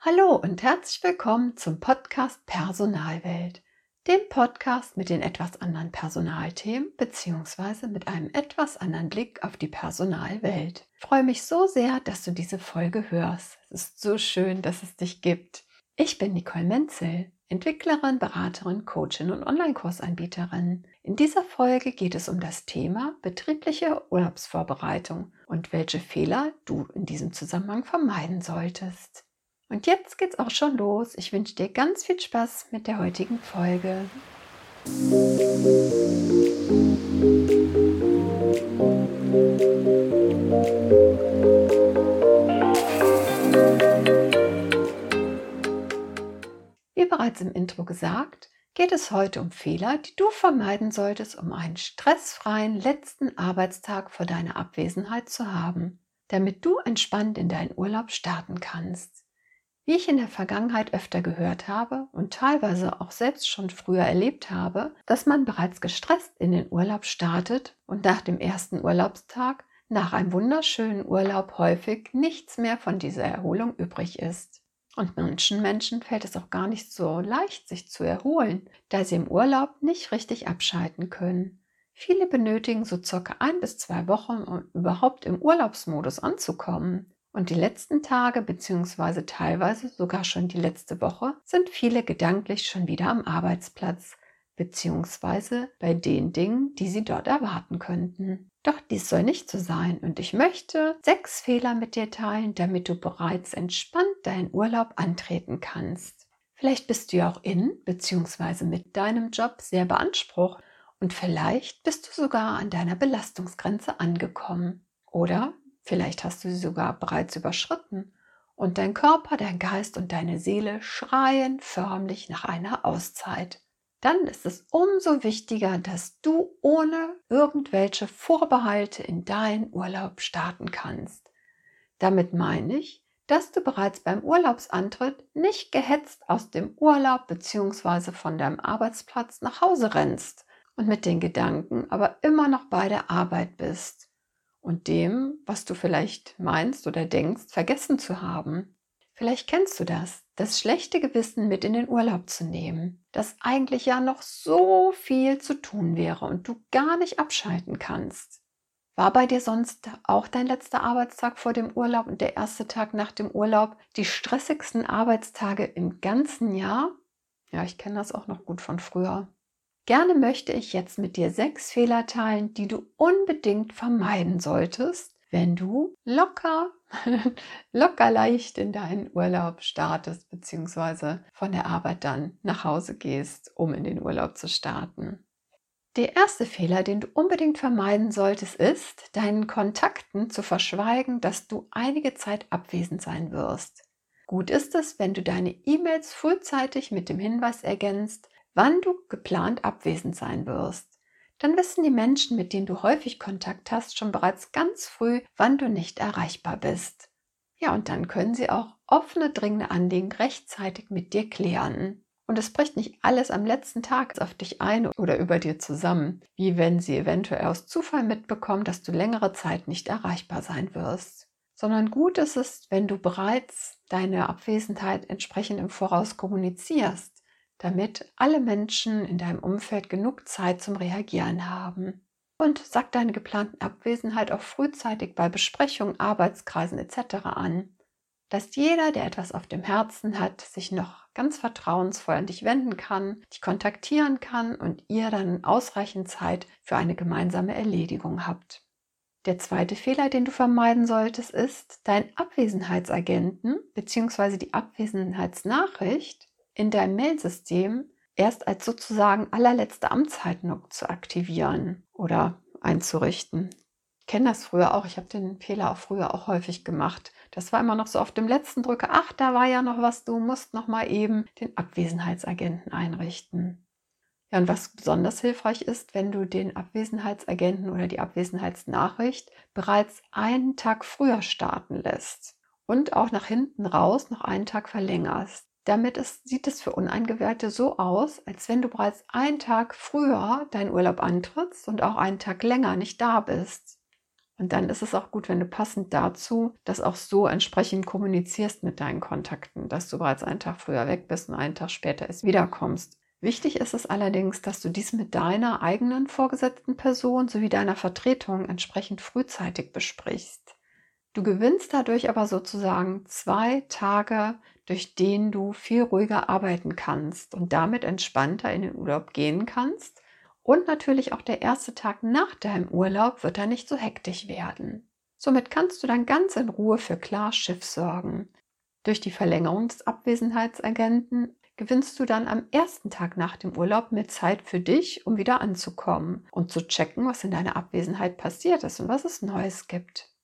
Hallo und herzlich willkommen zum Podcast Personalwelt, dem Podcast mit den etwas anderen Personalthemen bzw. mit einem etwas anderen Blick auf die Personalwelt. Ich freue mich so sehr, dass du diese Folge hörst. Es ist so schön, dass es dich gibt. Ich bin Nicole Menzel, Entwicklerin, Beraterin, Coachin und Online-Kursanbieterin. In dieser Folge geht es um das Thema betriebliche Urlaubsvorbereitung und welche Fehler du in diesem Zusammenhang vermeiden solltest. Und jetzt geht's auch schon los. Ich wünsche dir ganz viel Spaß mit der heutigen Folge. Wie bereits im Intro gesagt, geht es heute um Fehler, die du vermeiden solltest, um einen stressfreien letzten Arbeitstag vor deiner Abwesenheit zu haben, damit du entspannt in deinen Urlaub starten kannst. Wie ich in der Vergangenheit öfter gehört habe und teilweise auch selbst schon früher erlebt habe, dass man bereits gestresst in den Urlaub startet und nach dem ersten Urlaubstag, nach einem wunderschönen Urlaub häufig nichts mehr von dieser Erholung übrig ist. Und manchen Menschen fällt es auch gar nicht so leicht, sich zu erholen, da sie im Urlaub nicht richtig abschalten können. Viele benötigen so circa ein bis zwei Wochen, um überhaupt im Urlaubsmodus anzukommen. Und die letzten Tage bzw. teilweise sogar schon die letzte Woche sind viele gedanklich schon wieder am Arbeitsplatz bzw. bei den Dingen, die sie dort erwarten könnten. Doch dies soll nicht so sein und ich möchte sechs Fehler mit dir teilen, damit du bereits entspannt deinen Urlaub antreten kannst. Vielleicht bist du ja auch in bzw. mit deinem Job sehr beansprucht und vielleicht bist du sogar an deiner Belastungsgrenze angekommen. Oder Vielleicht hast du sie sogar bereits überschritten und dein Körper, dein Geist und deine Seele schreien förmlich nach einer Auszeit. Dann ist es umso wichtiger, dass du ohne irgendwelche Vorbehalte in deinen Urlaub starten kannst. Damit meine ich, dass du bereits beim Urlaubsantritt nicht gehetzt aus dem Urlaub bzw. von deinem Arbeitsplatz nach Hause rennst und mit den Gedanken aber immer noch bei der Arbeit bist und dem, was du vielleicht meinst oder denkst, vergessen zu haben. Vielleicht kennst du das, das schlechte Gewissen mit in den Urlaub zu nehmen, dass eigentlich ja noch so viel zu tun wäre und du gar nicht abschalten kannst. War bei dir sonst auch dein letzter Arbeitstag vor dem Urlaub und der erste Tag nach dem Urlaub die stressigsten Arbeitstage im ganzen Jahr? Ja, ich kenne das auch noch gut von früher. Gerne möchte ich jetzt mit dir sechs Fehler teilen, die du unbedingt vermeiden solltest, wenn du locker, locker leicht in deinen Urlaub startest, beziehungsweise von der Arbeit dann nach Hause gehst, um in den Urlaub zu starten. Der erste Fehler, den du unbedingt vermeiden solltest, ist, deinen Kontakten zu verschweigen, dass du einige Zeit abwesend sein wirst. Gut ist es, wenn du deine E-Mails frühzeitig mit dem Hinweis ergänzt, wann du geplant abwesend sein wirst. Dann wissen die Menschen, mit denen du häufig Kontakt hast, schon bereits ganz früh, wann du nicht erreichbar bist. Ja, und dann können sie auch offene, dringende Anliegen rechtzeitig mit dir klären. Und es bricht nicht alles am letzten Tag auf dich ein oder über dir zusammen, wie wenn sie eventuell aus Zufall mitbekommen, dass du längere Zeit nicht erreichbar sein wirst. Sondern gut ist es, wenn du bereits deine Abwesenheit entsprechend im Voraus kommunizierst damit alle Menschen in deinem Umfeld genug Zeit zum Reagieren haben. Und sag deine geplanten Abwesenheit auch frühzeitig bei Besprechungen, Arbeitskreisen etc. an, dass jeder, der etwas auf dem Herzen hat, sich noch ganz vertrauensvoll an dich wenden kann, dich kontaktieren kann und ihr dann ausreichend Zeit für eine gemeinsame Erledigung habt. Der zweite Fehler, den du vermeiden solltest, ist, deinen Abwesenheitsagenten bzw. die Abwesenheitsnachricht in deinem Mailsystem erst als sozusagen allerletzte Amtshaltung zu aktivieren oder einzurichten. Ich kenne das früher auch. Ich habe den Fehler auch früher auch häufig gemacht. Das war immer noch so auf dem letzten Drücker. Ach, da war ja noch was. Du musst noch mal eben den Abwesenheitsagenten einrichten. Ja, und was besonders hilfreich ist, wenn du den Abwesenheitsagenten oder die Abwesenheitsnachricht bereits einen Tag früher starten lässt und auch nach hinten raus noch einen Tag verlängerst. Damit ist, sieht es für Uneingewählte so aus, als wenn du bereits einen Tag früher deinen Urlaub antrittst und auch einen Tag länger nicht da bist. Und dann ist es auch gut, wenn du passend dazu das auch so entsprechend kommunizierst mit deinen Kontakten, dass du bereits einen Tag früher weg bist und einen Tag später erst wiederkommst. Wichtig ist es allerdings, dass du dies mit deiner eigenen vorgesetzten Person sowie deiner Vertretung entsprechend frühzeitig besprichst. Du gewinnst dadurch aber sozusagen zwei Tage, durch denen du viel ruhiger arbeiten kannst und damit entspannter in den Urlaub gehen kannst. Und natürlich auch der erste Tag nach deinem Urlaub wird dann nicht so hektisch werden. Somit kannst du dann ganz in Ruhe für klar Schiff sorgen. Durch die Verlängerung des Abwesenheitsagenten gewinnst du dann am ersten Tag nach dem Urlaub mehr Zeit für dich, um wieder anzukommen und zu checken, was in deiner Abwesenheit passiert ist und was es Neues gibt.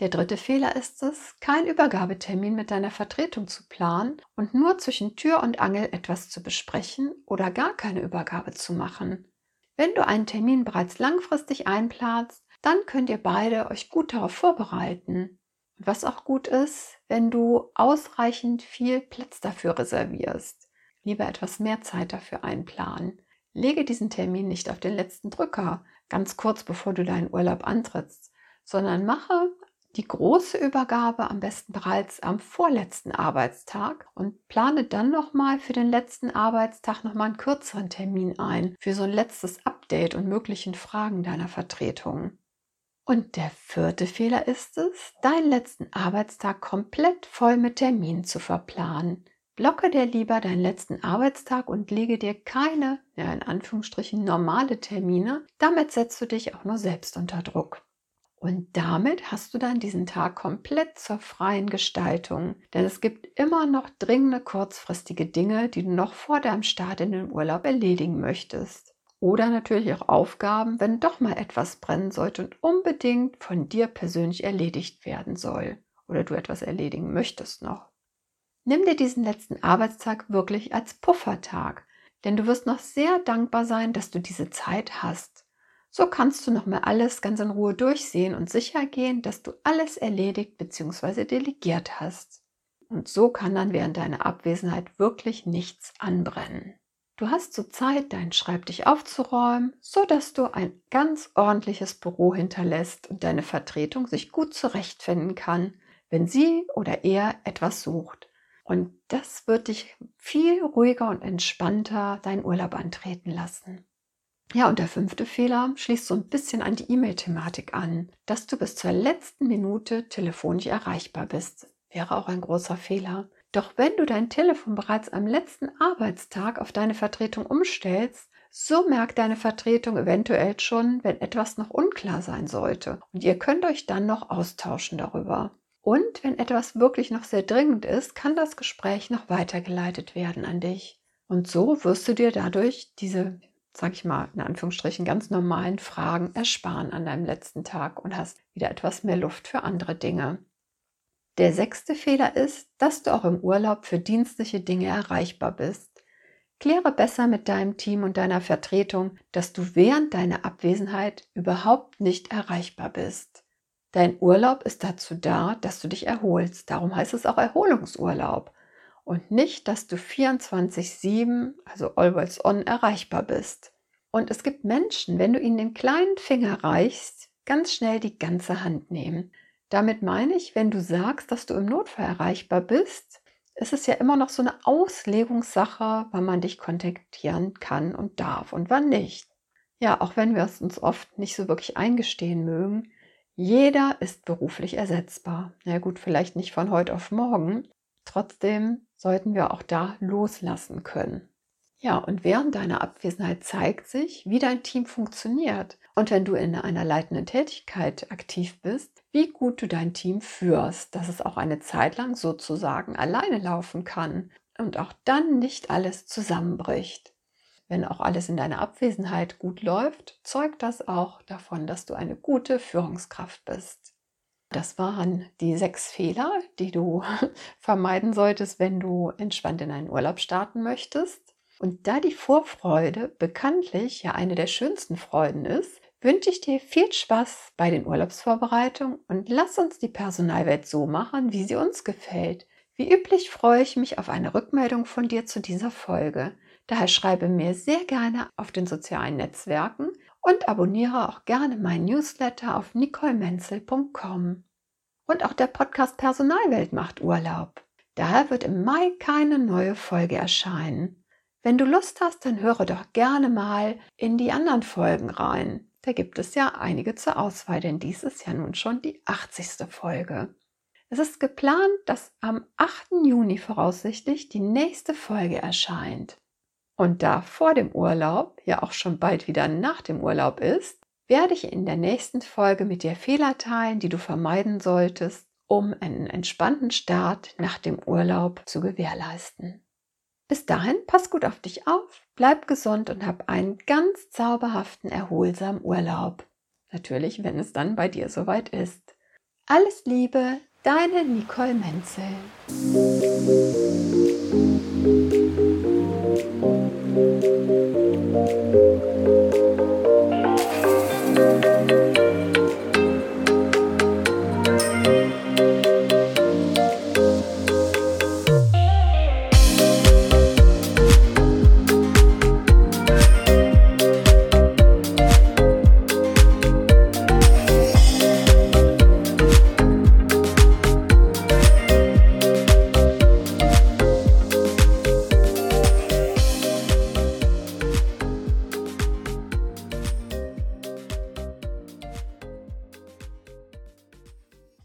Der dritte Fehler ist es, keinen Übergabetermin mit deiner Vertretung zu planen und nur zwischen Tür und Angel etwas zu besprechen oder gar keine Übergabe zu machen. Wenn du einen Termin bereits langfristig einplanst, dann könnt ihr beide euch gut darauf vorbereiten. Und was auch gut ist, wenn du ausreichend viel Platz dafür reservierst. Lieber etwas mehr Zeit dafür einplanen. Lege diesen Termin nicht auf den letzten Drücker, ganz kurz bevor du deinen Urlaub antrittst, sondern mache die große Übergabe am besten bereits am vorletzten Arbeitstag und plane dann nochmal für den letzten Arbeitstag nochmal einen kürzeren Termin ein für so ein letztes Update und möglichen Fragen deiner Vertretung. Und der vierte Fehler ist es, deinen letzten Arbeitstag komplett voll mit Terminen zu verplanen. Blocke dir lieber deinen letzten Arbeitstag und lege dir keine, ja in Anführungsstrichen, normale Termine. Damit setzt du dich auch nur selbst unter Druck. Und damit hast du dann diesen Tag komplett zur freien Gestaltung. Denn es gibt immer noch dringende kurzfristige Dinge, die du noch vor deinem Start in den Urlaub erledigen möchtest. Oder natürlich auch Aufgaben, wenn doch mal etwas brennen sollte und unbedingt von dir persönlich erledigt werden soll oder du etwas erledigen möchtest noch. Nimm dir diesen letzten Arbeitstag wirklich als Puffertag, denn du wirst noch sehr dankbar sein, dass du diese Zeit hast. So kannst du nochmal alles ganz in Ruhe durchsehen und sicher gehen, dass du alles erledigt bzw. delegiert hast. Und so kann dann während deiner Abwesenheit wirklich nichts anbrennen. Du hast so Zeit, deinen Schreibtisch aufzuräumen, so dass du ein ganz ordentliches Büro hinterlässt und deine Vertretung sich gut zurechtfinden kann, wenn sie oder er etwas sucht. Und das wird dich viel ruhiger und entspannter deinen Urlaub antreten lassen. Ja, und der fünfte Fehler schließt so ein bisschen an die E-Mail-Thematik an, dass du bis zur letzten Minute telefonisch erreichbar bist. Wäre auch ein großer Fehler. Doch wenn du dein Telefon bereits am letzten Arbeitstag auf deine Vertretung umstellst, so merkt deine Vertretung eventuell schon, wenn etwas noch unklar sein sollte. Und ihr könnt euch dann noch austauschen darüber. Und wenn etwas wirklich noch sehr dringend ist, kann das Gespräch noch weitergeleitet werden an dich. Und so wirst du dir dadurch diese, sag ich mal, in Anführungsstrichen ganz normalen Fragen ersparen an deinem letzten Tag und hast wieder etwas mehr Luft für andere Dinge. Der sechste Fehler ist, dass du auch im Urlaub für dienstliche Dinge erreichbar bist. Kläre besser mit deinem Team und deiner Vertretung, dass du während deiner Abwesenheit überhaupt nicht erreichbar bist. Dein Urlaub ist dazu da, dass du dich erholst. Darum heißt es auch Erholungsurlaub. Und nicht, dass du 24-7, also always on, erreichbar bist. Und es gibt Menschen, wenn du ihnen den kleinen Finger reichst, ganz schnell die ganze Hand nehmen. Damit meine ich, wenn du sagst, dass du im Notfall erreichbar bist, ist es ja immer noch so eine Auslegungssache, wann man dich kontaktieren kann und darf und wann nicht. Ja, auch wenn wir es uns oft nicht so wirklich eingestehen mögen, jeder ist beruflich ersetzbar. Na gut, vielleicht nicht von heute auf morgen. Trotzdem sollten wir auch da loslassen können. Ja, und während deiner Abwesenheit zeigt sich, wie dein Team funktioniert. Und wenn du in einer leitenden Tätigkeit aktiv bist, wie gut du dein Team führst, dass es auch eine Zeit lang sozusagen alleine laufen kann und auch dann nicht alles zusammenbricht. Wenn auch alles in deiner Abwesenheit gut läuft, zeugt das auch davon, dass du eine gute Führungskraft bist. Das waren die sechs Fehler, die du vermeiden solltest, wenn du entspannt in einen Urlaub starten möchtest. Und da die Vorfreude bekanntlich ja eine der schönsten Freuden ist, wünsche ich dir viel Spaß bei den Urlaubsvorbereitungen und lass uns die Personalwelt so machen, wie sie uns gefällt. Wie üblich freue ich mich auf eine Rückmeldung von dir zu dieser Folge. Daher schreibe mir sehr gerne auf den sozialen Netzwerken und abonniere auch gerne meinen Newsletter auf nicolemenzel.com. Und auch der Podcast Personalwelt macht Urlaub. Daher wird im Mai keine neue Folge erscheinen. Wenn du Lust hast, dann höre doch gerne mal in die anderen Folgen rein. Da gibt es ja einige zur Auswahl, denn dies ist ja nun schon die 80. Folge. Es ist geplant, dass am 8. Juni voraussichtlich die nächste Folge erscheint. Und da vor dem Urlaub ja auch schon bald wieder nach dem Urlaub ist, werde ich in der nächsten Folge mit dir Fehler teilen, die du vermeiden solltest, um einen entspannten Start nach dem Urlaub zu gewährleisten. Bis dahin, pass gut auf dich auf, bleib gesund und hab einen ganz zauberhaften, erholsamen Urlaub. Natürlich, wenn es dann bei dir soweit ist. Alles Liebe, Deine Nicole Menzel.